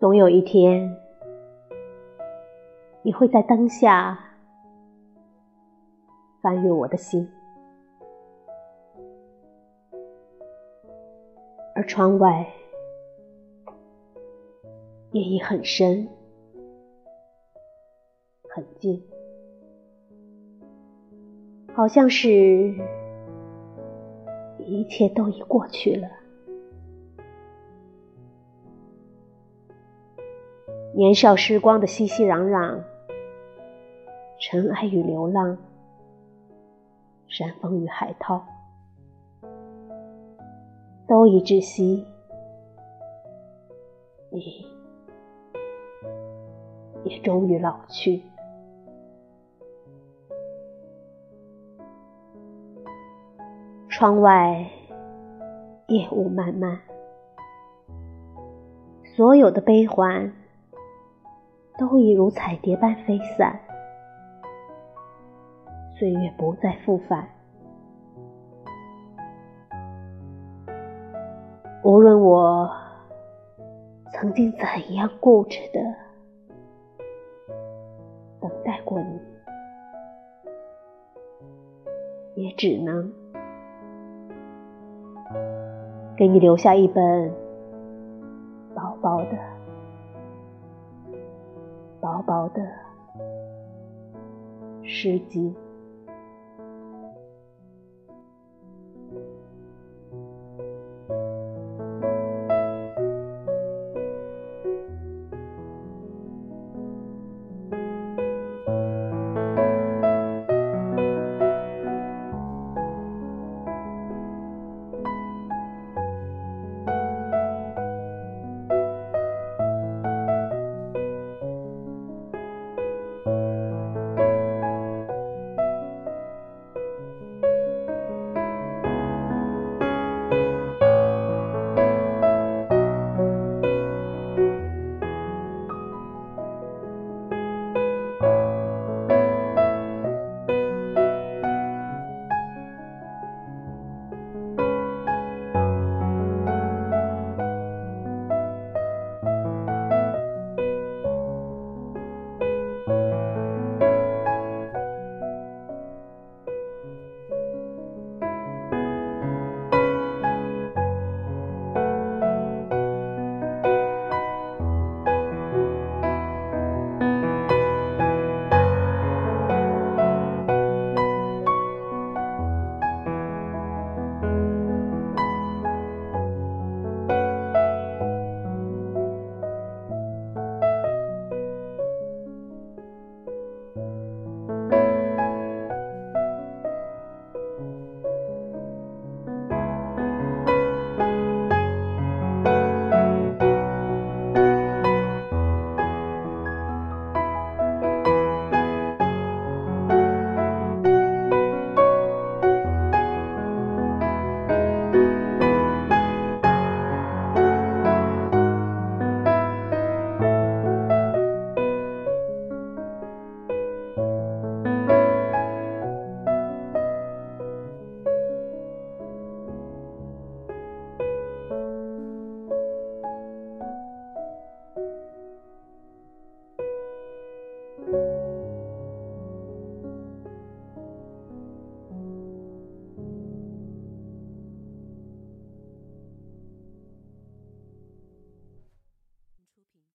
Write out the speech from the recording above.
总有一天，你会在灯下翻阅我的心，而窗外夜已很深，很静，好像是一切都已过去了。年少时光的熙熙攘攘，尘埃与流浪，山峰与海涛，都已窒息。你也终于老去。窗外夜雾漫漫，所有的悲欢。都已如彩蝶般飞散，岁月不再复返。无论我曾经怎样固执的等待过你，也只能给你留下一本薄薄的。薄薄的诗集。